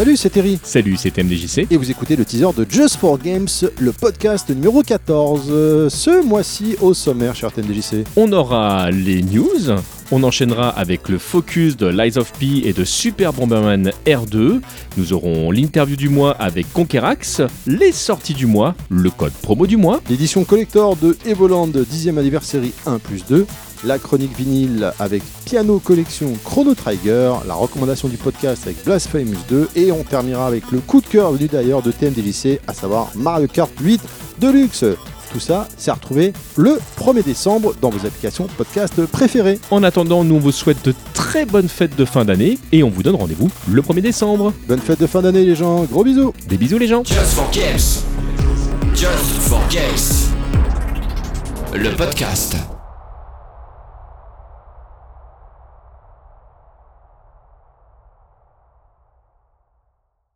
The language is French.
Salut, c'est Terry. Salut, c'est MDJC. Et vous écoutez le teaser de Just for Games, le podcast numéro 14. Euh, Ce mois-ci, au sommaire, cher TMDJC. On aura les news, on enchaînera avec le focus de Lies of P et de Super Bomberman R2. Nous aurons l'interview du mois avec Conquerax, les sorties du mois, le code promo du mois. L'édition collector de Evoland 10e anniversary 1 plus 2. La chronique vinyle avec Piano Collection Chrono Trigger. La recommandation du podcast avec Blasphemous 2. Et on terminera avec le coup de cœur venu d'ailleurs de TMDJC, à savoir Mario Kart 8 Deluxe. Tout ça, c'est à retrouver le 1er décembre dans vos applications podcast préférées. En attendant, nous on vous souhaite de très bonnes fêtes de fin d'année et on vous donne rendez-vous le 1er décembre. Bonne fête de fin d'année les gens, gros bisous Des bisous les gens Just for Games. Just for Games. Le podcast.